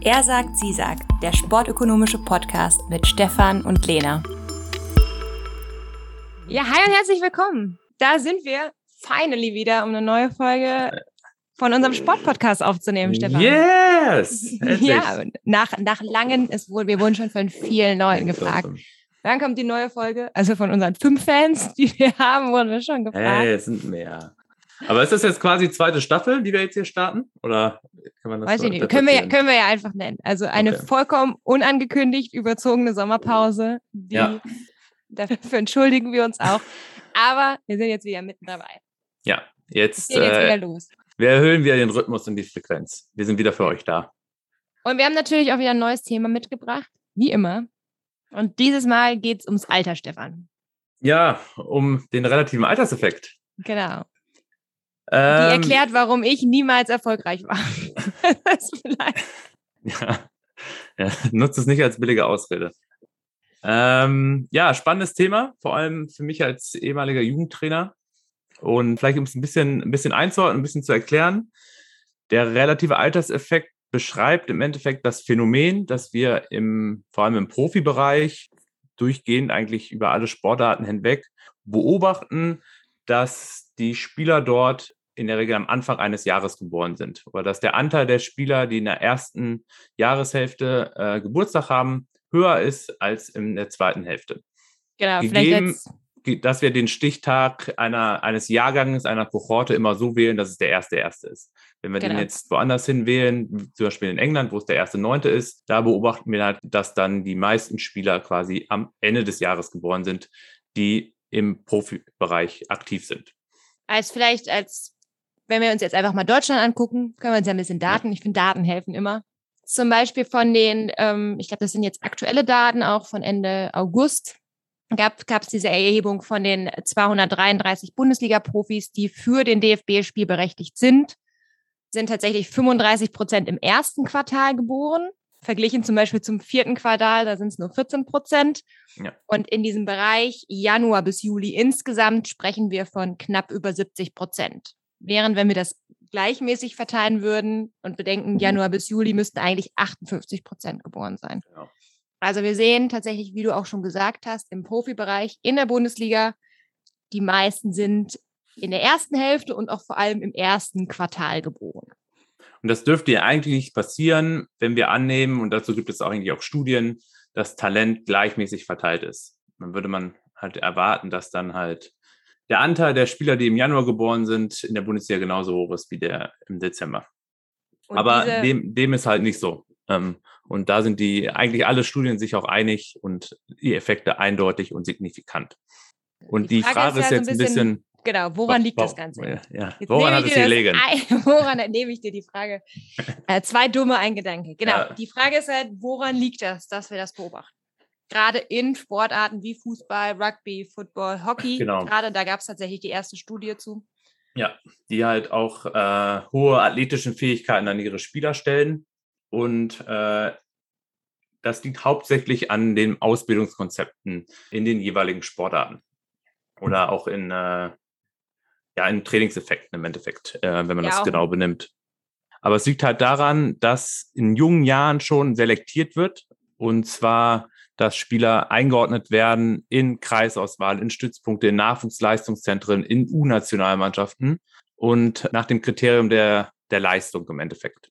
Er sagt, sie sagt, der sportökonomische Podcast mit Stefan und Lena. Ja, hi und herzlich willkommen. Da sind wir finally wieder, um eine neue Folge von unserem Sportpodcast aufzunehmen, Stefan. Yes! Ja, nach, nach langen, es wurde, wir wurden schon von vielen Leuten gefragt. Dann kommt die neue Folge, also von unseren fünf Fans, die wir haben, wurden wir schon gefragt. Hey, es sind mehr. Aber ist das jetzt quasi die zweite Staffel, die wir jetzt hier starten? Oder kann man das Weiß so ich nicht. Können wir, ja, können wir ja einfach nennen. Also eine Okay. vollkommen unangekündigt überzogene Sommerpause. Die, Ja. Dafür entschuldigen wir uns auch. Aber wir sind jetzt wieder mitten dabei. Ja, jetzt, geht jetzt wieder äh, los. wir erhöhen wieder den Rhythmus und die Frequenz. Wir sind wieder für euch da. Und wir haben natürlich auch wieder ein neues Thema mitgebracht, wie immer. Und dieses Mal geht es ums Alter, Stefan. Ja, um den relativen Alterseffekt. Genau. Die Ähm, erklärt, warum ich niemals erfolgreich war. das vielleicht. Ja. ja, nutzt es nicht als billige Ausrede. Ähm, ja, spannendes Thema, vor allem für mich als ehemaliger Jugendtrainer. Und vielleicht um es ein bisschen, ein bisschen einzuordnen, ein bisschen zu erklären. Der relative Alterseffekt beschreibt im Endeffekt das Phänomen, dass wir im, vor allem im Profibereich durchgehend eigentlich über alle Sportarten hinweg beobachten, dass die Spieler dort in der Regel am Anfang eines Jahres geboren sind. Oder dass der Anteil der Spieler, die in der ersten Jahreshälfte äh, Geburtstag haben, höher ist als in der zweiten Hälfte. Genau, vielleicht Gegeben, ge- dass wir den Stichtag einer, eines Jahrgangs, einer Kohorte immer so wählen, dass es der erste erste ist. Wenn wir Genau. den jetzt woanders hin wählen, zum Beispiel in England, wo es der erste neunte ist, da beobachten wir halt, dass dann die meisten Spieler quasi am Ende des Jahres geboren sind, die im Profibereich aktiv sind. als vielleicht als, wenn wir uns jetzt einfach mal Deutschland angucken, können wir uns ja ein bisschen Daten, ich finde Daten helfen immer. Zum Beispiel von den, ähm, ich glaube, das sind jetzt aktuelle Daten, auch von Ende August, gab es diese Erhebung von den 233 Bundesliga-Profis, die für den DFB spielberechtigt sind, sind tatsächlich 35 Prozent im ersten Quartal geboren. Verglichen zum Beispiel zum vierten Quartal, da sind es nur 14 Prozent. Ja. Und in diesem Bereich Januar bis Juli insgesamt sprechen wir von knapp über 70 Prozent. Während wenn wir das gleichmäßig verteilen würden und bedenken, Januar bis Juli müssten eigentlich 58 Prozent geboren sein. Genau. Also wir sehen tatsächlich, wie du auch schon gesagt hast, im Profibereich in der Bundesliga, die meisten sind in der ersten Hälfte und auch vor allem im ersten Quartal geboren. Und das dürfte ja eigentlich passieren, wenn wir annehmen, und dazu gibt es auch eigentlich auch Studien, dass Talent gleichmäßig verteilt ist. Dann würde man halt erwarten, dass dann halt der Anteil der Spieler, die im Januar geboren sind, in der Bundesliga genauso hoch ist wie der im Dezember. Und Aber dem, dem ist halt nicht so. Ähm, und da sind die eigentlich alle Studien sich auch einig und die Effekte eindeutig und signifikant. Und die, Frage, ist ja jetzt ein bisschen, Genau, woran liegt das Ganze? Ja, ja. Woran hat ich es gelegen? Woran nehme ich dir die Frage? Äh, zwei dumme, ein Gedanke. Genau. Ja. Die Frage ist halt, woran liegt das, dass wir das beobachten? Gerade in Sportarten wie Fußball, Rugby, Football, Hockey. Genau. Gerade da gab es tatsächlich die erste Studie zu. Ja, die halt auch äh, hohe athletischen Fähigkeiten an ihre Spieler stellen. Und äh, das liegt hauptsächlich an den Ausbildungskonzepten in den jeweiligen Sportarten. Oder auch in, äh, ja, in Trainingseffekten im Endeffekt, äh, wenn man Ja, das genau benimmt. Aber es liegt halt daran, dass in jungen Jahren schon selektiert wird. Und zwar, dass Spieler eingeordnet werden in Kreisauswahl, in Stützpunkte, in Nachwuchsleistungszentren, in U-Nationalmannschaften und nach dem Kriterium der, der Leistung im Endeffekt.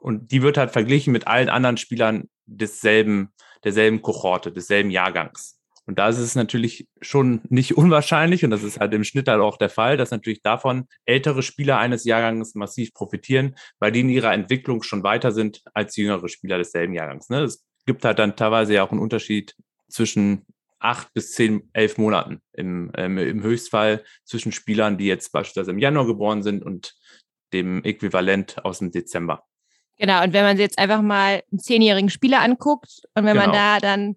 Und die wird halt verglichen mit allen anderen Spielern desselben, derselben Kohorte, desselben Jahrgangs. Und da ist es natürlich schon nicht unwahrscheinlich, und das ist halt im Schnitt halt auch der Fall, dass natürlich davon ältere Spieler eines Jahrgangs massiv profitieren, weil die in ihrer Entwicklung schon weiter sind als jüngere Spieler desselben Jahrgangs. Ne? Es gibt halt dann teilweise ja auch einen Unterschied zwischen acht bis zehn, elf Monaten im, ähm, im Höchstfall zwischen Spielern, die jetzt beispielsweise im Januar geboren sind und dem Äquivalent aus dem Dezember. Genau, und wenn man sich jetzt einfach mal einen zehnjährigen Spieler anguckt und wenn man Genau. da dann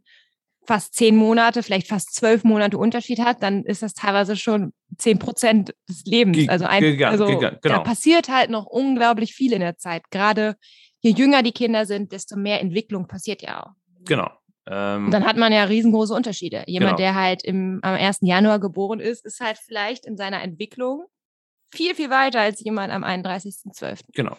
fast zehn Monate, vielleicht fast zwölf Monate Unterschied hat, dann ist das teilweise schon zehn Prozent des Lebens. Also, ein, also gega- da genau. passiert halt noch unglaublich viel in der Zeit. Gerade je jünger die Kinder sind, desto mehr Entwicklung passiert ja auch. Genau. Ähm, dann hat man ja riesengroße Unterschiede. Jemand, Genau. der halt im, am 1. Januar geboren ist, ist halt vielleicht in seiner Entwicklung viel, viel weiter als jemand am 31.12. Genau.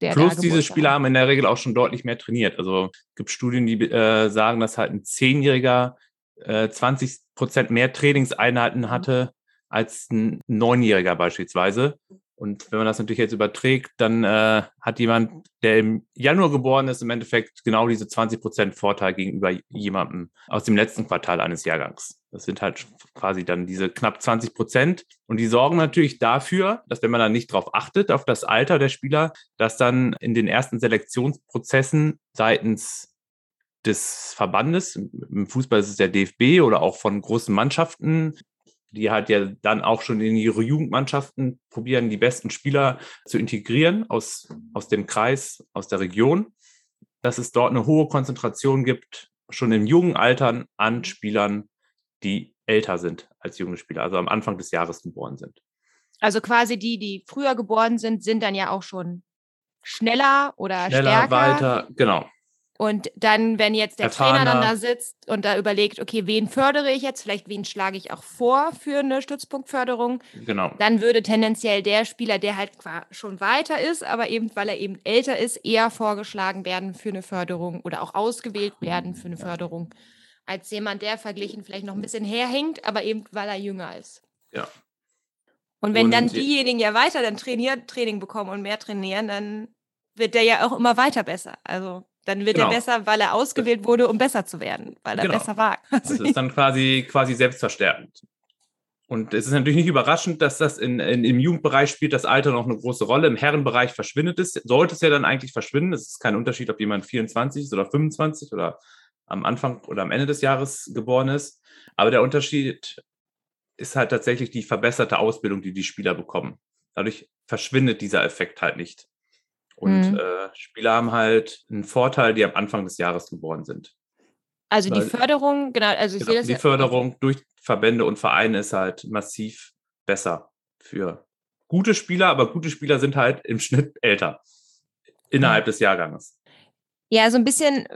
der Plus diese Spieler hat. haben in der Regel auch schon deutlich mehr trainiert. Also es gibt Studien, die äh, sagen, dass halt ein Zehnjähriger äh, 20 Prozent mehr Trainingseinheiten hatte als ein Neunjähriger beispielsweise. Und wenn man das natürlich jetzt überträgt, dann äh, hat jemand, der im Januar geboren ist, im Endeffekt genau diese 20 Prozent Vorteil gegenüber jemandem aus dem letzten Quartal eines Jahrgangs. Das sind halt quasi dann diese knapp 20 Prozent. Und die sorgen natürlich dafür, dass wenn man dann nicht darauf achtet, auf das Alter der Spieler, dass dann in den ersten Selektionsprozessen seitens des Verbandes, im Fußball ist es der DFB oder auch von großen Mannschaften, die halt ja dann auch schon in ihre Jugendmannschaften probieren, die besten Spieler zu integrieren aus, aus dem Kreis, aus der Region, dass es dort eine hohe Konzentration gibt, schon in jungen Altern an Spielern, die älter sind als junge Spieler, also am Anfang des Jahres geboren sind. Also quasi die, die früher geboren sind, sind dann ja auch schon schneller oder Schneller, stärker. weiter, genau. Und dann, wenn jetzt der Trainer dann Erfahrener. da sitzt und da überlegt, okay, wen fördere ich jetzt, vielleicht wen schlage ich auch vor für eine Stützpunktförderung, Genau. dann würde tendenziell der Spieler, der halt schon weiter ist, aber eben, weil er eben älter ist, eher vorgeschlagen werden für eine Förderung oder auch ausgewählt werden für eine Förderung, als jemand, der verglichen vielleicht noch ein bisschen herhängt, aber eben, weil er jünger ist. Ja. Und wenn dann Und die- diejenigen ja weiter dann trainieren, Training bekommen und mehr trainieren, dann wird der ja auch immer weiter besser. Also dann wird Genau. er besser, weil er ausgewählt wurde, um besser zu werden, weil er Genau. besser war. Das ist dann quasi, quasi selbstverstärkend. Und es ist natürlich nicht überraschend, dass das in, in, im Jugendbereich spielt das Alter noch eine große Rolle. Im Herrenbereich verschwindet es, sollte es ja dann eigentlich verschwinden. Es ist kein Unterschied, ob jemand 24 ist oder 25 oder am Anfang oder am Ende des Jahres geboren ist. Aber der Unterschied ist halt tatsächlich die verbesserte Ausbildung, die die Spieler bekommen. Dadurch verschwindet dieser Effekt halt nicht. Und Mhm. äh, Spieler haben halt einen Vorteil, die am Anfang des Jahres geboren sind. Also die Weil- Förderung, genau, also ich Genau, sehe das die Förderung durch Verbände und Vereine ist halt massiv besser für gute Spieler, aber gute Spieler sind halt im Schnitt älter innerhalb des Jahrganges. Ja, so ein bisschen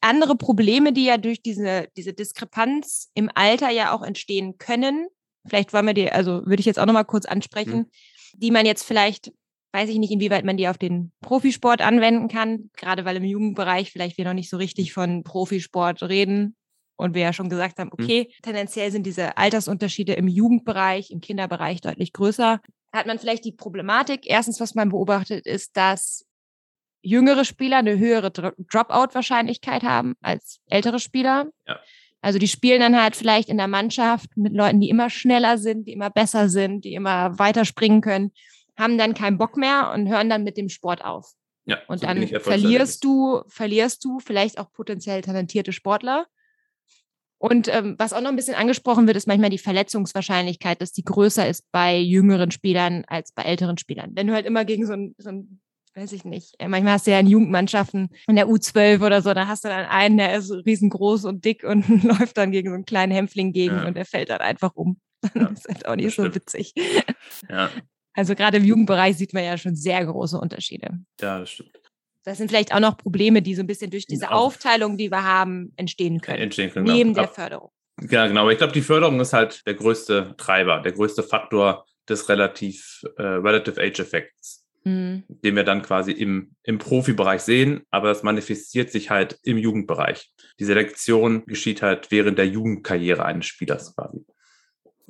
andere Probleme, die ja durch diese, diese Diskrepanz im Alter ja auch entstehen können. Vielleicht wollen wir die, also würde ich jetzt auch nochmal kurz ansprechen, die man jetzt vielleicht, weiß ich nicht, inwieweit man die auf den Profisport anwenden kann, gerade weil im Jugendbereich vielleicht wir noch nicht so richtig von Profisport reden. Und wir ja schon gesagt haben, okay, tendenziell sind diese Altersunterschiede im Jugendbereich, im Kinderbereich deutlich größer. Hat man vielleicht die Problematik, erstens, was man beobachtet, ist, dass jüngere Spieler eine höhere Dro- Dropout-Wahrscheinlichkeit haben als ältere Spieler. Ja. Also die spielen dann halt vielleicht in der Mannschaft mit Leuten, die immer schneller sind, die immer besser sind, die immer weiter springen können, haben dann keinen Bock mehr und hören dann mit dem Sport auf. Ja, Und so dann verlierst du, verlierst du vielleicht auch potenziell talentierte Sportler. Und ähm, was auch noch ein bisschen angesprochen wird, ist manchmal die Verletzungswahrscheinlichkeit, dass die größer ist bei jüngeren Spielern als bei älteren Spielern. Wenn du halt immer gegen so ein, so ein weiß ich nicht, äh, manchmal hast du ja in Jugendmannschaften in der U12 oder so, da hast du dann einen, der ist riesengroß und dick und läuft dann gegen so einen kleinen Hämpfling gegen Ja. und der fällt dann einfach um. Ja, das ist halt auch nicht so stimmt. witzig. Ja, Also gerade im Jugendbereich sieht man ja schon sehr große Unterschiede. ja, das stimmt. Das sind vielleicht auch noch Probleme, die so ein bisschen durch diese. Aufteilung, die wir haben, entstehen können. Entstehen können. Neben genau. der Förderung. Ja, genau. Aber ich glaube, die Förderung ist halt der größte Treiber, der größte Faktor des relativ äh, Relative Age Effekts, Mhm. den wir dann quasi im, im Profibereich sehen, aber es manifestiert sich halt im Jugendbereich. Die Selektion geschieht halt während der Jugendkarriere eines Spielers quasi.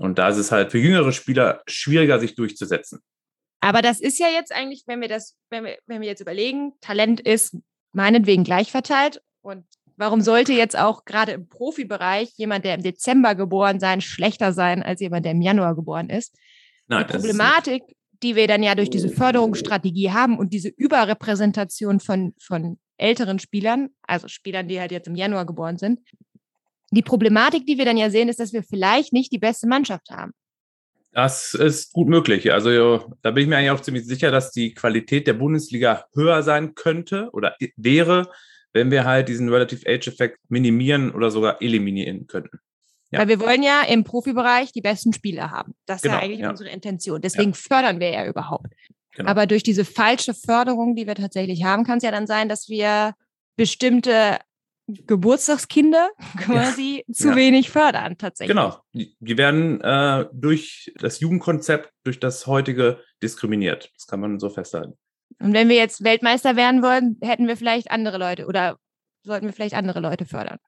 Und da ist es halt für jüngere Spieler schwieriger, sich durchzusetzen. Aber das ist ja jetzt eigentlich, wenn wir das, wenn wir, wenn wir jetzt überlegen, Talent ist meinetwegen gleich verteilt. Und warum sollte jetzt auch gerade im Profibereich jemand, der im Dezember geboren sein, schlechter sein als jemand, der im Januar geboren ist? Nein, die das ist Problematik, die wir dann ja durch diese Förderungsstrategie haben und diese Überrepräsentation von, von älteren Spielern, also Spielern, die halt jetzt im Januar geboren sind, die Problematik, die wir dann ja sehen, ist, dass wir vielleicht nicht die beste Mannschaft haben. Das ist gut möglich. Also ja, da bin ich mir eigentlich auch ziemlich sicher, dass die Qualität der Bundesliga höher sein könnte oder wäre, wenn wir halt diesen Relative Age Effekt minimieren oder sogar eliminieren könnten. Ja. Weil wir wollen ja im Profibereich die besten Spieler haben. Das ist Genau, ja eigentlich ja. unsere Intention. Deswegen fördern wir ja überhaupt. Genau. Aber durch diese falsche Förderung, die wir tatsächlich haben, kann es ja dann sein, dass wir bestimmte Geburtstagskinder quasi zu Ja. wenig fördern, tatsächlich. Genau. Die, die werden äh, durch das Jugendkonzept, durch das heutige diskriminiert. Das kann man so festhalten. Und wenn wir jetzt Weltmeister werden wollen, hätten wir vielleicht andere Leute oder sollten wir vielleicht andere Leute fördern?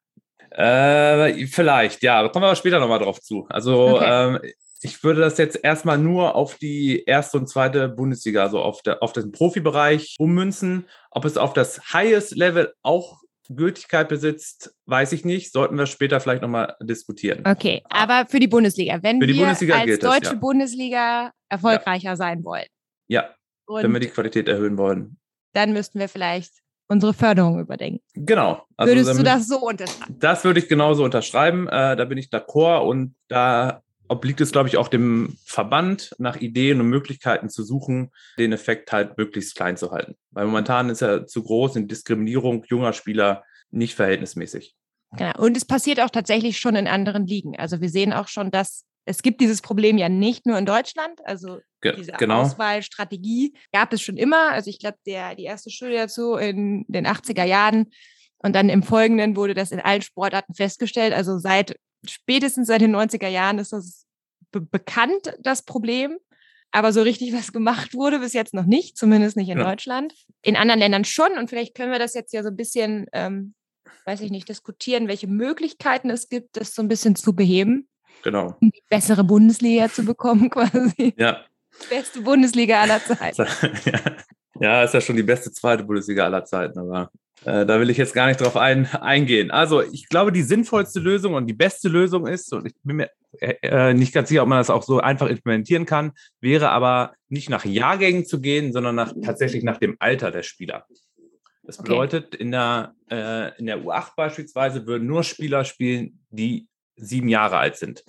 Äh, vielleicht, ja, da kommen wir aber später nochmal drauf zu. Also Okay. ähm, ich würde das jetzt erstmal nur auf die erste und zweite Bundesliga, also auf, der, auf den Profibereich ummünzen. Ob es auf das Highest Level auch Gültigkeit besitzt, weiß ich nicht. Sollten wir später vielleicht nochmal diskutieren. Okay, aber für die Bundesliga, wenn die wir Bundesliga als gilt das, deutsche ja. Bundesliga erfolgreicher sein wollen, Ja, wenn wir und die Qualität erhöhen wollen. dann müssten wir vielleicht unsere Förderung überdenken. Genau. Also Würdest du damit- das so unterschreiben? Das würde ich genauso unterschreiben. Äh, da bin ich d'accord und da obliegt es, glaube ich, auch dem Verband, nach Ideen und Möglichkeiten zu suchen, den Effekt halt möglichst klein zu halten. Weil momentan ist er zu groß und Diskriminierung junger Spieler nicht verhältnismäßig. Genau. Und es passiert auch tatsächlich schon in anderen Ligen. Also wir sehen auch schon, dass es gibt dieses Problem ja nicht nur in Deutschland. Also Ge diese genau. Auswahlstrategie gab es schon immer. Also ich glaube, die erste Studie dazu in den 80er Jahren und dann im Folgenden wurde das in allen Sportarten festgestellt. Also seit spätestens seit den 90er Jahren ist das be bekannt, das Problem. Aber so richtig was gemacht wurde bis jetzt noch nicht, zumindest nicht in Ja. Deutschland. In anderen Ländern schon. Und vielleicht können wir das jetzt ja so ein bisschen, ähm, weiß ich nicht, diskutieren, welche Möglichkeiten es gibt, das so ein bisschen zu beheben, Genau. um die bessere Bundesliga zu bekommen, quasi. Ja. Beste Bundesliga aller Zeiten. ja. Ja, ist ja schon die beste zweite Bundesliga aller Zeiten, aber äh, da will ich jetzt gar nicht drauf ein, eingehen. Also ich glaube, die sinnvollste Lösung und die beste Lösung ist, und ich bin mir äh, äh, nicht ganz sicher, ob man das auch so einfach implementieren kann, wäre aber nicht nach Jahrgängen zu gehen, sondern nach, tatsächlich nach dem Alter der Spieler. Das Okay. bedeutet, in der, äh, in der U8 beispielsweise würden nur Spieler spielen, die sieben Jahre alt sind.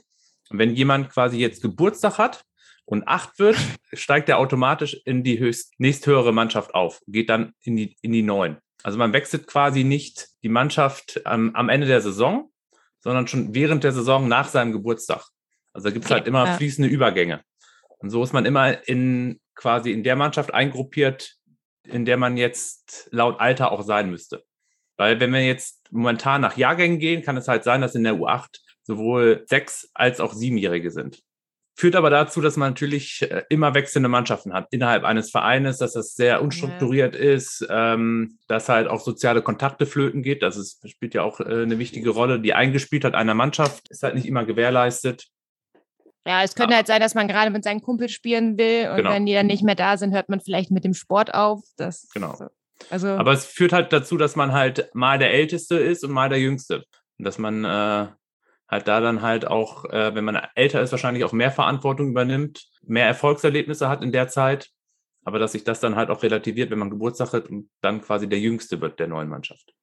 Und wenn jemand quasi jetzt Geburtstag hat und acht wird, steigt er automatisch in die höchst, nächsthöhere Mannschaft auf, geht dann in die, in die neun. Also man wechselt quasi nicht die Mannschaft am, am Ende der Saison, sondern schon während der Saison nach seinem Geburtstag. Also da gibt es Okay, halt immer ja. fließende Übergänge. Und so ist man immer in quasi in der Mannschaft eingruppiert, in der man jetzt laut Alter auch sein müsste. Weil wenn wir jetzt momentan nach Jahrgängen gehen, kann es halt sein, dass in der U8 sowohl sechs als auch siebenjährige sind. Führt aber dazu, dass man natürlich äh, immer wechselnde Mannschaften hat innerhalb eines Vereines, dass das sehr unstrukturiert ist, ähm, dass halt auch soziale Kontakte flöten geht. Das ist, spielt ja auch äh, eine wichtige Rolle. Die Eingespieltheit einer Mannschaft ist halt nicht immer gewährleistet. Ja, es könnte halt sein, dass man gerade mit seinen Kumpels spielen will und Genau. wenn die dann nicht mehr da sind, hört man vielleicht mit dem Sport auf. Das, Genau. Also, Aber es führt halt dazu, dass man halt mal der Älteste ist und mal der Jüngste. Und dass man äh, halt da dann halt auch, äh, wenn man älter ist, wahrscheinlich auch mehr Verantwortung übernimmt, mehr Erfolgserlebnisse hat in der Zeit. Aber dass sich das dann halt auch relativiert, wenn man Geburtstag hat und dann quasi der Jüngste wird der neuen Mannschaft.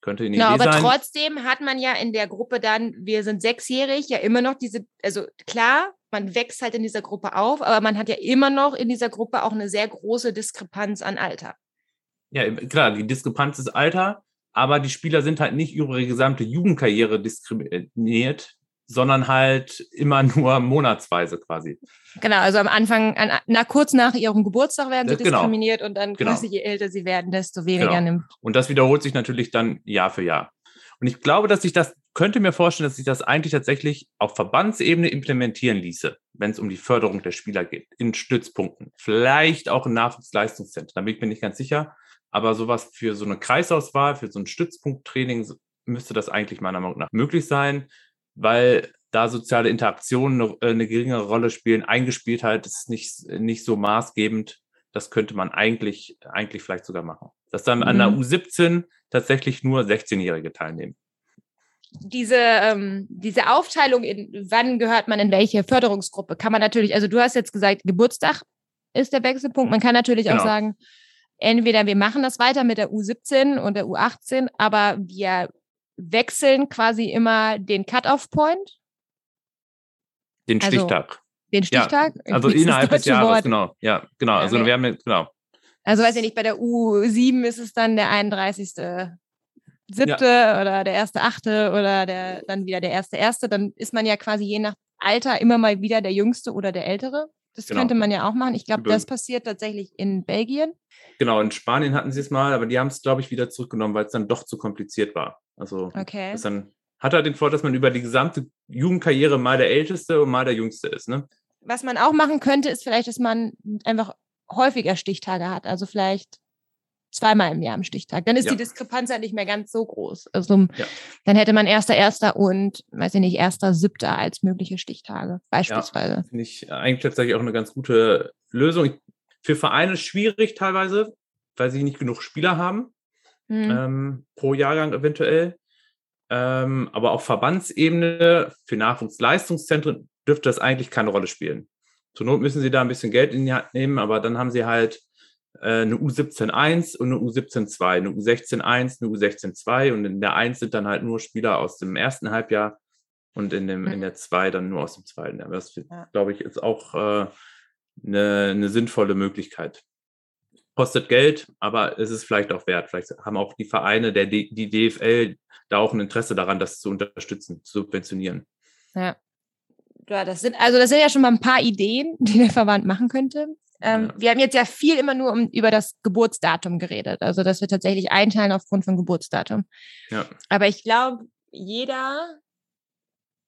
Könnte eine genau, Idee aber sein. trotzdem hat man ja in der Gruppe dann, wir sind sechsjährig, ja immer noch diese, also klar, man wächst halt in dieser Gruppe auf, aber man hat ja immer noch in dieser Gruppe auch eine sehr große Diskrepanz an Alter. Ja, klar, die Diskrepanz ist Alter, aber die Spieler sind halt nicht über ihre gesamte Jugendkarriere diskriminiert, sondern halt immer nur monatsweise quasi. Genau, also am Anfang, an, na, kurz nach ihrem Geburtstag werden sie Ja, genau. diskriminiert und dann Genau. quasi, je älter sie werden, desto weniger Genau. nimmt. Und das wiederholt sich natürlich dann Jahr für Jahr. Und ich glaube, dass sich das, könnte mir vorstellen, dass sich das eigentlich tatsächlich auf Verbandsebene implementieren ließe, wenn es um die Förderung der Spieler geht, in Stützpunkten. Vielleicht auch in Nachwuchsleistungszentren, da bin ich mir nicht ganz sicher. Aber sowas für so eine Kreisauswahl, für so ein Stützpunkttraining müsste das eigentlich meiner Meinung nach möglich sein, weil da soziale Interaktionen eine, äh, eine geringere Rolle spielen. Eingespieltheit ist nicht, nicht so maßgebend. Das könnte man eigentlich, eigentlich vielleicht sogar machen. Dass dann an der Mhm. U17 tatsächlich nur 16-Jährige teilnehmen. diese, ähm, diese Aufteilung in wann gehört man in welche Förderungsgruppe, kann man natürlich, also du hast jetzt gesagt, Geburtstag ist der Wechselpunkt. Man kann natürlich auch Genau. sagen, entweder wir machen das weiter mit der U17 und der U18, aber wir wechseln quasi immer den Cut-off-Point, Den Also, Stichtag. den Ja, Stichtag. Also ist das innerhalb des Jahres, Wort? genau. Ja, genau. Ja, Also wer- wir haben genau. Also weiß ich nicht, bei der U7 ist es dann der 31. siebte oder der erste achte oder der dann wieder der erste erste. Dann ist man ja quasi je nach Alter immer mal wieder der Jüngste oder der Ältere. Das Genau. könnte man ja auch machen. Ich glaube, das passiert tatsächlich in Belgien. Genau, in Spanien hatten sie es mal, aber die haben es, glaube ich, wieder zurückgenommen, weil es dann doch zu kompliziert war. Also Okay. das dann hat halt den Vorteil, dass man über die gesamte Jugendkarriere mal der Älteste und mal der Jüngste ist. Ne? Was man auch machen könnte, ist vielleicht, dass man einfach häufiger Stichtage hat, also vielleicht zweimal im Jahr am Stichtag, dann ist Ja. die Diskrepanz ja nicht mehr ganz so groß. Also Ja. dann hätte man erster, erster und, weiß ich nicht, erster, siebter als mögliche Stichtage, beispielsweise. Finde ich eigentlich tatsächlich auch eine ganz gute Lösung. Ich- Für Vereine schwierig teilweise, weil sie nicht genug Spieler haben, Hm. ähm, pro Jahrgang eventuell. Ähm, aber auf Verbandsebene für Nachwuchsleistungszentren dürfte das eigentlich keine Rolle spielen. Zur Not müssen sie da ein bisschen Geld in die Hand nehmen, aber dann haben sie halt äh, eine U17-1 und eine U17-2, eine U16-1, eine U16-2 und in der 1 sind dann halt nur Spieler aus dem ersten Halbjahr und in, dem, in der 2 dann nur aus dem zweiten. Aber das, Ja. glaube ich, ist auch äh, eine, eine sinnvolle Möglichkeit. Kostet Geld, aber es ist vielleicht auch wert. Vielleicht haben auch die Vereine, der D die DFL, da auch ein Interesse daran, das zu unterstützen, zu subventionieren. Ja. Ja, das sind, also das sind ja schon mal ein paar Ideen, die der Verband machen könnte. Ähm, Ja. Wir haben jetzt ja viel immer nur um, über das Geburtsdatum geredet, also dass wir tatsächlich einteilen aufgrund von Geburtsdatum. Ja. Aber ich glaube, jeder,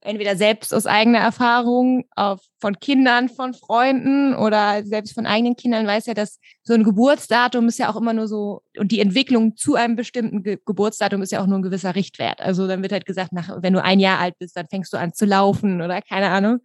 entweder selbst aus eigener Erfahrung, auf, von Kindern, von Freunden oder selbst von eigenen Kindern, weiß ja, dass so ein Geburtsdatum ist ja auch immer nur so, und die Entwicklung zu einem bestimmten Ge Geburtsdatum ist ja auch nur ein gewisser Richtwert. Also dann wird halt gesagt, nach, wenn du ein Jahr alt bist, dann fängst du an zu laufen oder keine Ahnung.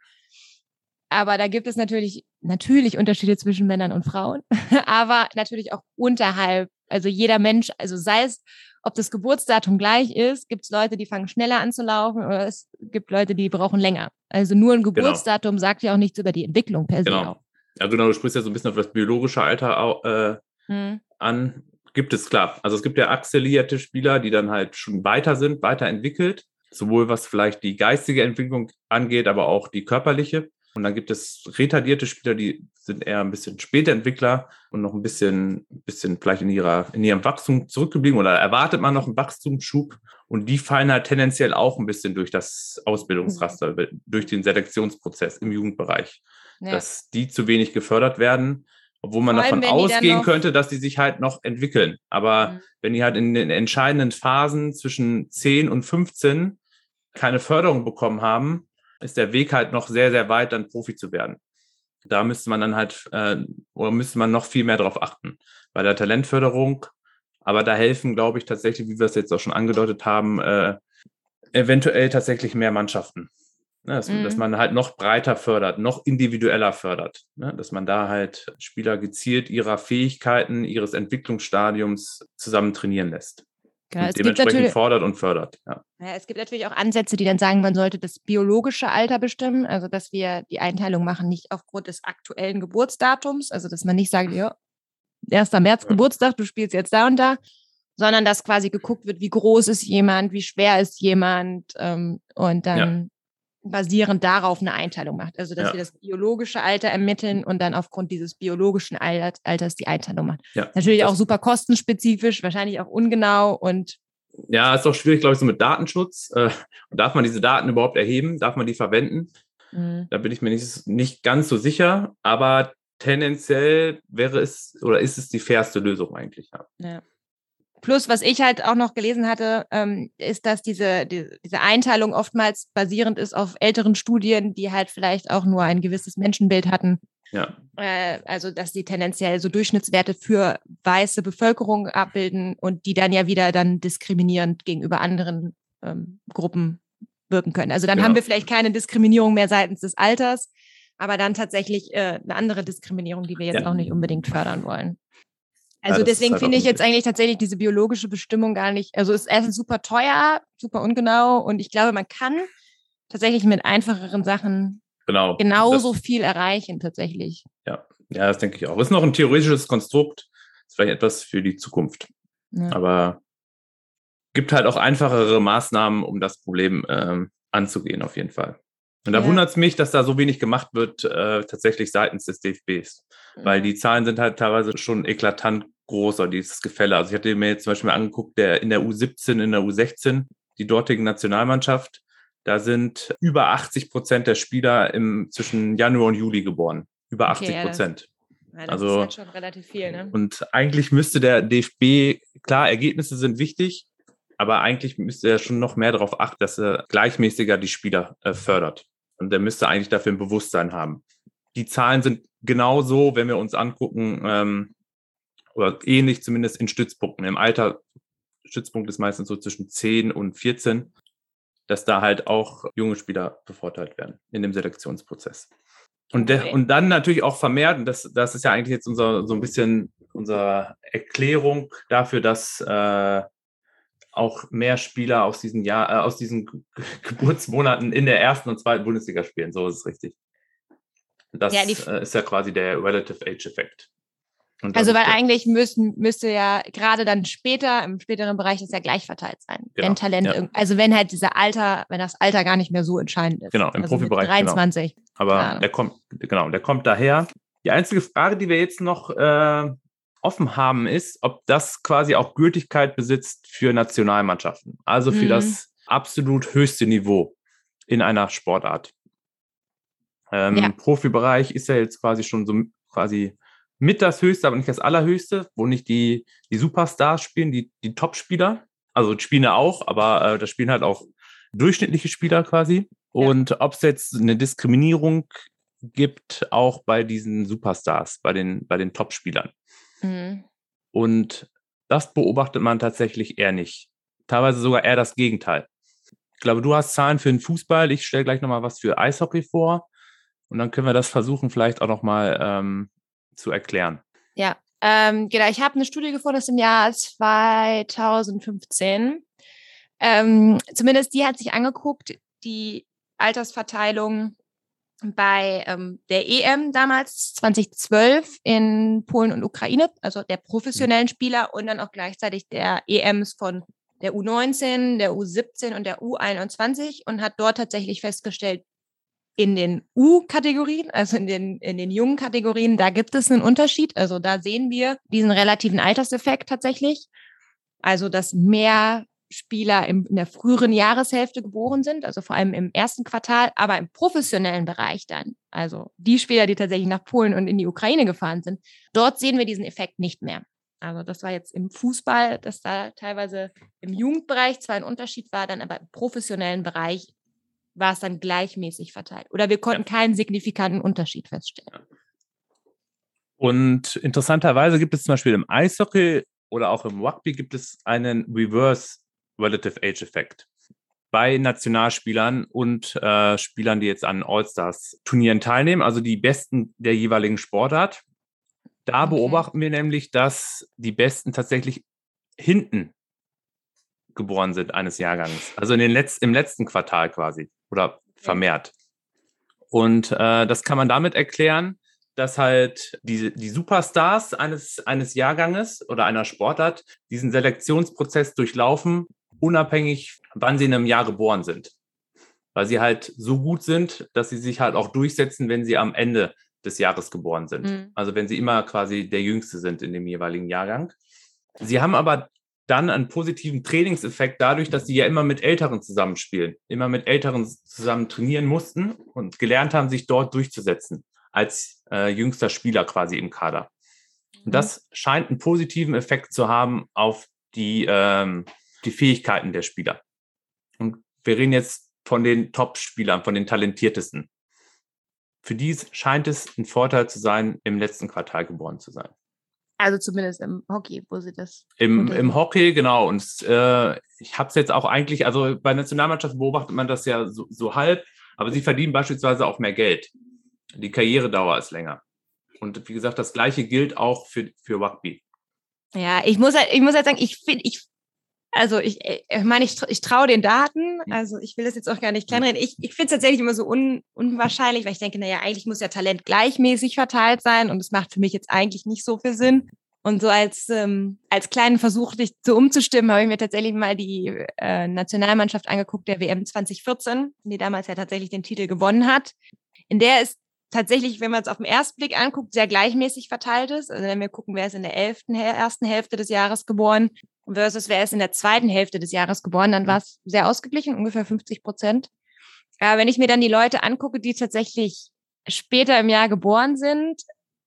Aber da gibt es natürlich, natürlich Unterschiede zwischen Männern und Frauen, aber natürlich auch unterhalb. Also jeder Mensch, also sei es, ob das Geburtsdatum gleich ist, gibt es Leute, die fangen schneller an zu laufen oder es gibt Leute, die brauchen länger. Also nur ein Geburtsdatum sagt ja auch nichts über die Entwicklung per se. Genau. auch. Ja, genau, du sprichst ja so ein bisschen auf das biologische Alter äh, Hm. an. Gibt es klar. Also es gibt ja akzelierte Spieler, die dann halt schon weiter sind, weiterentwickelt. Sowohl was vielleicht die geistige Entwicklung angeht, aber auch die körperliche. Und dann gibt es retardierte Spieler, die sind eher ein bisschen später Entwickler und noch ein bisschen, bisschen vielleicht in, ihrer, in ihrem Wachstum zurückgeblieben oder erwartet man noch einen Wachstumsschub. Und die fallen halt tendenziell auch ein bisschen durch das Ausbildungsraster, durch den Selektionsprozess im Jugendbereich Ja. dass die zu wenig gefördert werden, obwohl man Vor davon ausgehen könnte, dass die sich halt noch entwickeln. Aber Mhm. wenn die halt in den entscheidenden Phasen zwischen 10 und 15 keine Förderung bekommen haben, ist der Weg halt noch sehr, sehr weit, dann Profi zu werden. Da müsste man dann halt, äh, oder müsste man noch viel mehr darauf achten. Bei der Talentförderung, aber da helfen, glaube ich, tatsächlich, wie wir es jetzt auch schon angedeutet haben, äh, eventuell tatsächlich mehr Mannschaften. Ne, dass, Mhm. dass man halt noch breiter fördert, noch individueller fördert. Ne, dass man da halt Spieler gezielt ihrer Fähigkeiten, ihres Entwicklungsstadiums zusammen trainieren lässt. Genau, und dementsprechend natürlich, fordert und fördert. Ja. ja, es gibt natürlich auch Ansätze, die dann sagen, man sollte das biologische Alter bestimmen, also dass wir die Einteilung machen, nicht aufgrund des aktuellen Geburtsdatums, also dass man nicht sagt, ja, 1. März Ja. Geburtstag, du spielst jetzt da und da, sondern dass quasi geguckt wird, wie groß ist jemand, wie schwer ist jemand ähm, und dann basierend darauf eine Einteilung macht. Also dass Ja. wir das biologische Alter ermitteln und dann aufgrund dieses biologischen Al- Alters die Einteilung macht. Ja, Natürlich das- auch super kostenspezifisch, wahrscheinlich auch ungenau und Ja, ist auch schwierig, glaube ich, so mit Datenschutz. Äh, darf man diese Daten überhaupt erheben? Darf man die verwenden? mh, Da bin ich mir nicht, nicht ganz so sicher, aber tendenziell wäre es oder ist es die fairste Lösung eigentlich. Ja. Ja. Plus, was ich halt auch noch gelesen hatte, ähm, ist, dass diese, die, diese Einteilung oftmals basierend ist auf älteren Studien, die halt vielleicht auch nur ein gewisses Menschenbild hatten. Ja, Äh, also, dass die tendenziell so Durchschnittswerte für weiße Bevölkerung abbilden und die dann ja wieder dann diskriminierend gegenüber anderen ähm, Gruppen wirken können. Also dann Genau. haben wir vielleicht keine Diskriminierung mehr seitens des Alters, aber dann tatsächlich äh, eine andere Diskriminierung, die wir jetzt Ja. auch nicht unbedingt fördern wollen. Ja, Also ist deswegen halt finde ich jetzt eigentlich tatsächlich diese biologische Bestimmung gar nicht, also ist erstens super teuer, super ungenau und ich glaube, man kann tatsächlich mit einfacheren Sachen genau. genauso Das, viel erreichen tatsächlich. ja, ja, das denke ich auch. Ist noch ein theoretisches Konstrukt. Ist vielleicht etwas für die Zukunft. Ja. Aber gibt halt auch einfachere Maßnahmen, um das Problem ähm, anzugehen, auf jeden Fall. Und da Ja. wundert es mich, dass da so wenig gemacht wird, äh, tatsächlich seitens des DFBs. Weil die Zahlen sind halt teilweise schon eklatant groß, oder dieses Gefälle. Also ich hatte mir jetzt zum Beispiel angeguckt, der in der U17, in der U16, die dortigen Nationalmannschaft, da sind über 80 Prozent der Spieler im, zwischen Januar und Juli geboren. Über Okay, 80 ja, das- Prozent. Ja, das also- ist halt schon relativ viel, ne? Und eigentlich müsste der DFB, klar, Ergebnisse sind wichtig, aber eigentlich müsste er schon noch mehr darauf achten, dass er gleichmäßiger die Spieler äh, fördert. Und der müsste eigentlich dafür ein Bewusstsein haben. die Zahlen sind genauso, wenn wir uns angucken, ähm, oder ähnlich zumindest in Stützpunkten. Im Alter, Stützpunkt ist meistens so zwischen 10 und 14, dass da halt auch junge Spieler bevorteilt werden in dem Selektionsprozess. Und, okay. und dann natürlich auch vermehrt, und das, das ist ja eigentlich jetzt unser, so ein bisschen unsere Erklärung dafür, dass äh, auch mehr Spieler aus diesen Jahr, äh, aus diesen Geburtsmonaten in der ersten und zweiten Bundesliga spielen. So ist es richtig. Das ja, äh, ist ja quasi der Relative Age Effekt. Also weil eigentlich müssen, müsste ja gerade dann später, im späteren Bereich das ja gleich verteilt sein. Genau, wenn Talent, ja. also wenn halt dieser Alter, wenn das Alter gar nicht mehr so entscheidend ist. Genau, im also Profibereich. 23. Genau. Aber der kommt, genau, der kommt daher. Die einzige Frage, die wir jetzt noch äh, offen haben, ist, ob das quasi auch Gültigkeit besitzt für Nationalmannschaften. Also für mhm. das absolut höchste Niveau in einer Sportart. Ähm, ja. Profibereich ist ja jetzt quasi schon so quasi mit das Höchste, aber nicht das Allerhöchste, wo nicht die, die Superstars spielen, die, die Top-Spieler. Also spielen ja auch, aber äh, da spielen halt auch durchschnittliche Spieler quasi. Ja. Und ob es jetzt eine Diskriminierung gibt, auch bei diesen Superstars, bei den, bei den Top-Spielern. Mhm. Und das beobachtet man tatsächlich eher nicht. Teilweise sogar eher das Gegenteil. Ich glaube, du hast Zahlen für den Fußball. Ich stelle gleich nochmal was für Eishockey vor. Und dann können wir das versuchen, vielleicht auch nochmal ähm, zu erklären. Ja, ähm, genau. Ich habe eine Studie gefunden, das ist im Jahr 2015. Ähm, zumindest die hat sich angeguckt, die Altersverteilung bei ähm, der EM damals 2012 in Polen und Ukraine, also der professionellen mhm. Spieler und dann auch gleichzeitig der EMs von der U19, der U17 und der U21 und hat dort tatsächlich festgestellt, in den U-Kategorien, also in den, in den jungen Kategorien, da gibt es einen Unterschied. Also da sehen wir diesen relativen Alterseffekt tatsächlich. Also, dass mehr Spieler in der früheren Jahreshälfte geboren sind, also vor allem im ersten Quartal, aber im professionellen Bereich dann, also die Spieler, die tatsächlich nach Polen und in die Ukraine gefahren sind, dort sehen wir diesen Effekt nicht mehr. Also das war jetzt im Fußball, dass da teilweise im Jugendbereich zwar ein Unterschied war, dann aber im professionellen Bereich war es dann gleichmäßig verteilt. Oder wir konnten ja. keinen signifikanten Unterschied feststellen. Und interessanterweise gibt es zum Beispiel im Eishockey oder auch im Rugby gibt es einen Reverse Relative Age Effekt bei Nationalspielern und äh, Spielern, die jetzt an All-Stars-Turnieren teilnehmen, also die Besten der jeweiligen Sportart. Da okay. beobachten wir nämlich, dass die Besten tatsächlich hinten geboren sind eines Jahrgangs, also in den Letz im letzten Quartal quasi oder vermehrt. Und äh, das kann man damit erklären, dass halt die, die Superstars eines, eines Jahrganges oder einer Sportart diesen Selektionsprozess durchlaufen, unabhängig, wann sie in einem Jahr geboren sind. Weil sie halt so gut sind, dass sie sich halt auch durchsetzen, wenn sie am Ende des Jahres geboren sind. Mhm. Also wenn sie immer quasi der Jüngste sind in dem jeweiligen Jahrgang. Sie haben aber dann einen positiven Trainingseffekt dadurch, dass sie ja immer mit Älteren zusammenspielen, immer mit Älteren zusammen trainieren mussten und gelernt haben, sich dort durchzusetzen als äh, jüngster Spieler quasi im Kader. Und mhm. das scheint einen positiven Effekt zu haben auf die, ähm, die Fähigkeiten der Spieler. Und wir reden jetzt von den Top-Spielern, von den talentiertesten. Für die scheint es ein Vorteil zu sein, im letzten Quartal geboren zu sein. Also zumindest im Hockey, wo sie das. Im, im Hockey, genau. Und äh, ich habe es jetzt auch eigentlich, also bei Nationalmannschaften beobachtet man das ja so, so halb, aber sie verdienen beispielsweise auch mehr Geld. Die Karrieredauer ist länger. Und wie gesagt, das gleiche gilt auch für, für Rugby. Ja, ich muss halt, ich muss halt sagen, ich finde, ich also ich, ich meine, ich, ich traue den Daten, also ich will das jetzt auch gar nicht kleinreden. Ich, ich finde es tatsächlich immer so un, unwahrscheinlich, weil ich denke, naja, eigentlich muss ja Talent gleichmäßig verteilt sein und es macht für mich jetzt eigentlich nicht so viel Sinn. Und so als, ähm, als kleinen Versuch, dich so umzustimmen, habe ich mir tatsächlich mal die äh, Nationalmannschaft angeguckt, der WM 2014, die damals ja tatsächlich den Titel gewonnen hat. In der ist tatsächlich, wenn man es auf den ersten Blick anguckt, sehr gleichmäßig verteilt ist. Also wenn wir gucken, wer ist in der elften, ersten Hälfte des Jahres geboren versus wer ist in der zweiten Hälfte des Jahres geboren, dann war es sehr ausgeglichen, ungefähr 50 Prozent. Aber wenn ich mir dann die Leute angucke, die tatsächlich später im Jahr geboren sind,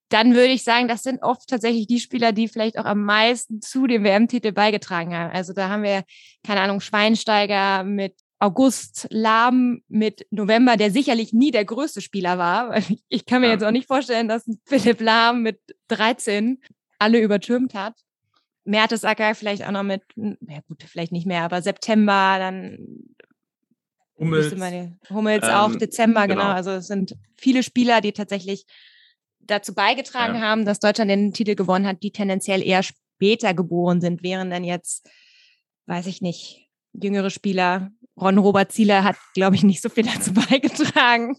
dann würde ich sagen, das sind oft tatsächlich die Spieler, die vielleicht auch am meisten zu dem WM-Titel beigetragen haben. Also da haben wir, keine Ahnung, Schweinsteiger mit August Lahm mit November, der sicherlich nie der größte Spieler war. Ich kann mir ja. jetzt auch nicht vorstellen, dass Philipp Lahm mit 13 alle übertürmt hat. Mertesacker vielleicht auch noch mit, ja gut, vielleicht nicht mehr, aber September, dann Hummels, Hummels ähm, auch Dezember, genau. genau. Also es sind viele Spieler, die tatsächlich dazu beigetragen ja. haben, dass Deutschland den Titel gewonnen hat, die tendenziell eher später geboren sind, während dann jetzt, weiß ich nicht, jüngere Spieler, Ron Robert Zieler hat, glaube ich, nicht so viel dazu beigetragen.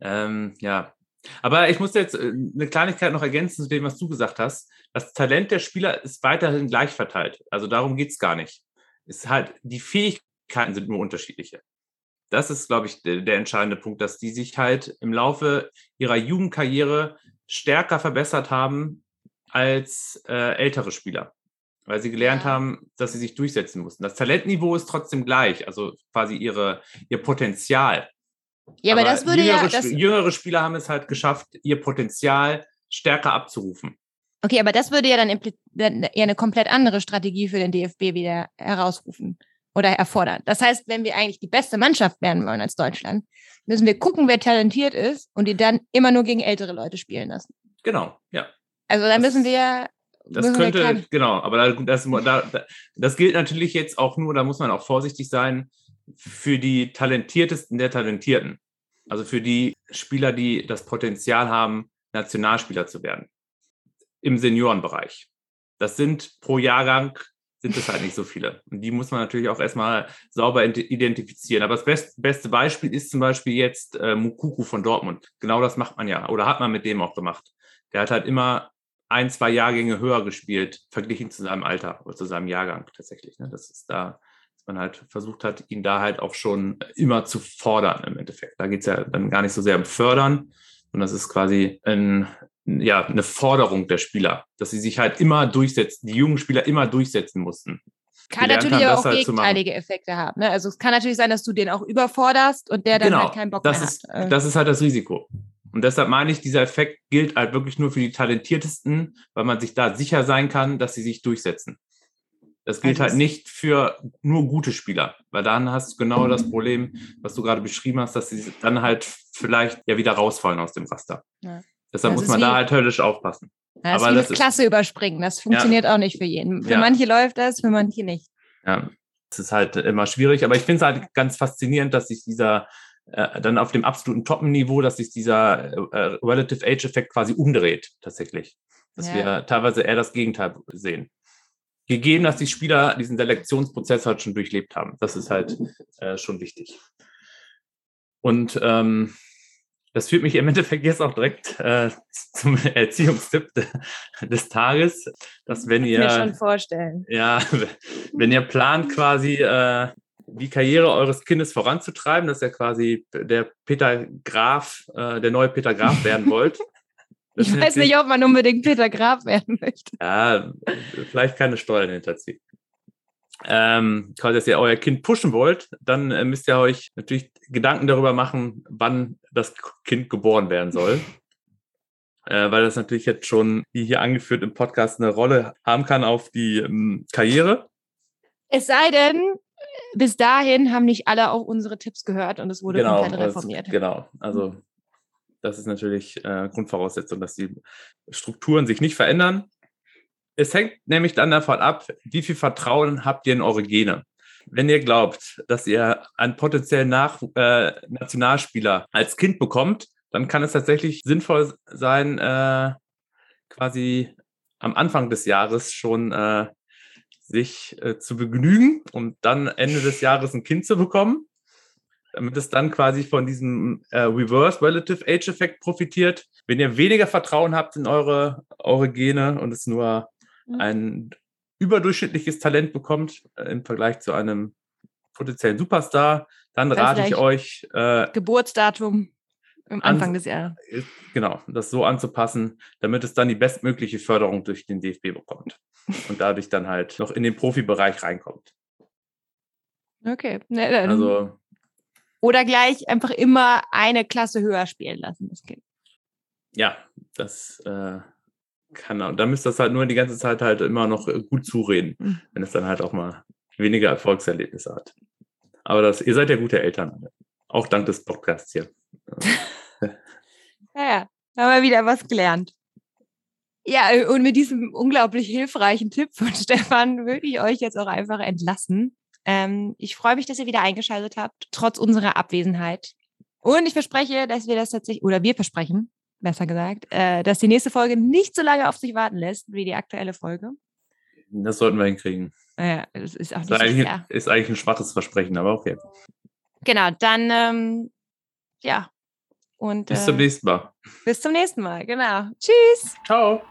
Ähm, ja, aber ich muss jetzt äh, eine Kleinigkeit noch ergänzen zu dem, was du gesagt hast. Das Talent der Spieler ist weiterhin gleich verteilt. Also darum geht es gar nicht. Es halt, die Fähigkeiten sind nur unterschiedliche. Das ist, glaube ich, der, der entscheidende Punkt, dass die sich halt im Laufe ihrer Jugendkarriere stärker verbessert haben als äh, ältere Spieler weil sie gelernt ja. haben, dass sie sich durchsetzen mussten. Das Talentniveau ist trotzdem gleich, also quasi ihre, ihr Potenzial. Ja, aber, aber das würde jüngere, ja. Das jüngere Spieler haben es halt geschafft, ihr Potenzial stärker abzurufen. Okay, aber das würde ja dann eher eine komplett andere Strategie für den DFB wieder herausrufen oder erfordern. Das heißt, wenn wir eigentlich die beste Mannschaft werden wollen als Deutschland, müssen wir gucken, wer talentiert ist und die dann immer nur gegen ältere Leute spielen lassen. Genau, ja. Also dann müssen wir das könnte, genau, aber das, das, das gilt natürlich jetzt auch nur, da muss man auch vorsichtig sein, für die Talentiertesten der Talentierten. Also für die Spieler, die das Potenzial haben, Nationalspieler zu werden. Im Seniorenbereich. Das sind pro Jahrgang sind es halt nicht so viele. Und die muss man natürlich auch erstmal sauber identifizieren. Aber das best, beste Beispiel ist zum Beispiel jetzt äh, Mukuku von Dortmund. Genau das macht man ja oder hat man mit dem auch gemacht. Der hat halt immer ein, zwei Jahrgänge höher gespielt, verglichen zu seinem Alter oder zu seinem Jahrgang tatsächlich. Ne? Das ist da, dass man halt versucht hat, ihn da halt auch schon immer zu fordern im Endeffekt. Da geht es ja dann gar nicht so sehr um Fördern, sondern das ist quasi ein, ja, eine Forderung der Spieler, dass sie sich halt immer durchsetzen, die jungen Spieler immer durchsetzen mussten. Kann natürlich haben, auch halt gegenteilige Effekte haben. Ne? Also es kann natürlich sein, dass du den auch überforderst und der dann genau, halt keinen Bock das mehr ist, hat. Das ist halt das Risiko. Und deshalb meine ich, dieser Effekt gilt halt wirklich nur für die Talentiertesten, weil man sich da sicher sein kann, dass sie sich durchsetzen. Das gilt also halt nicht für nur gute Spieler, weil dann hast du genau das Problem, was du gerade beschrieben hast, dass sie dann halt vielleicht ja wieder rausfallen aus dem Raster. Ja. Deshalb das muss man da halt höllisch aufpassen. Ja, das Aber ist das Klasse überspringen. Das funktioniert ja. auch nicht für jeden. Für manche läuft das, für manche nicht. Ja, das ist halt immer schwierig. Aber ich finde es halt ganz faszinierend, dass sich dieser äh, dann auf dem absoluten Top-Niveau, dass sich dieser äh, Relative Age-Effekt quasi umdreht, tatsächlich. Dass ja. wir teilweise eher das Gegenteil sehen. Gegeben, dass die Spieler diesen Selektionsprozess halt schon durchlebt haben. Das ist halt äh, schon wichtig. Und ähm, das führt mich im Endeffekt jetzt auch direkt äh, zum Erziehungstipp de, des Tages, dass wenn ihr mir schon vorstellen. ja, wenn ihr plant quasi äh, die Karriere eures Kindes voranzutreiben, dass ihr quasi der Peter Graf, äh, der neue Peter Graf werden wollt. ich weiß nicht, ob man unbedingt Peter Graf werden möchte. Ja, vielleicht keine Steuern hinterziehen. Ähm, quasi, dass ihr euer Kind pushen wollt, dann äh, müsst ihr euch natürlich Gedanken darüber machen, wann das Kind geboren werden soll. Äh, weil das natürlich jetzt schon, wie hier angeführt im Podcast, eine Rolle haben kann auf die ähm, Karriere. Es sei denn, bis dahin haben nicht alle auch unsere Tipps gehört und es wurde genau, komplett reformiert. Das, genau, also das ist natürlich äh, Grundvoraussetzung, dass die Strukturen sich nicht verändern. Es hängt nämlich dann davon ab, wie viel Vertrauen habt ihr in eure Gene. Wenn ihr glaubt, dass ihr einen potenziellen Nach äh, Nationalspieler als Kind bekommt, dann kann es tatsächlich sinnvoll sein, äh, quasi am Anfang des Jahres schon äh, sich äh, zu begnügen, um dann Ende des Jahres ein Kind zu bekommen, damit es dann quasi von diesem äh, Reverse Relative Age Effekt profitiert. Wenn ihr weniger Vertrauen habt in eure, eure Gene und es nur mhm. ein überdurchschnittliches Talent bekommt äh, im Vergleich zu einem potenziellen Superstar, dann rate ich euch. Äh, Geburtsdatum Anfang des Jahres. Äh, genau, das so anzupassen, damit es dann die bestmögliche Förderung durch den DFB bekommt und dadurch dann halt noch in den Profibereich reinkommt. Okay. Ne, dann also, oder gleich einfach immer eine Klasse höher spielen lassen, das Kind. Ja, das äh, kann und dann müsste das halt nur die ganze Zeit halt immer noch gut zureden, mhm. wenn es dann halt auch mal weniger Erfolgserlebnisse hat. Aber das, ihr seid ja gute Eltern. Auch dank des Podcasts hier. ja, haben wir wieder was gelernt. Ja, und mit diesem unglaublich hilfreichen Tipp von Stefan würde ich euch jetzt auch einfach entlassen. Ähm, ich freue mich, dass ihr wieder eingeschaltet habt, trotz unserer Abwesenheit. Und ich verspreche, dass wir das tatsächlich, oder wir versprechen, besser gesagt, äh, dass die nächste Folge nicht so lange auf sich warten lässt wie die aktuelle Folge. Das sollten wir hinkriegen. Ja, das ist auch nicht das ist, eigentlich, so ist eigentlich ein schwaches Versprechen, aber okay. Genau, dann ähm, ja. Und, bis äh, zum nächsten Mal. Bis zum nächsten Mal, genau. Tschüss. Ciao.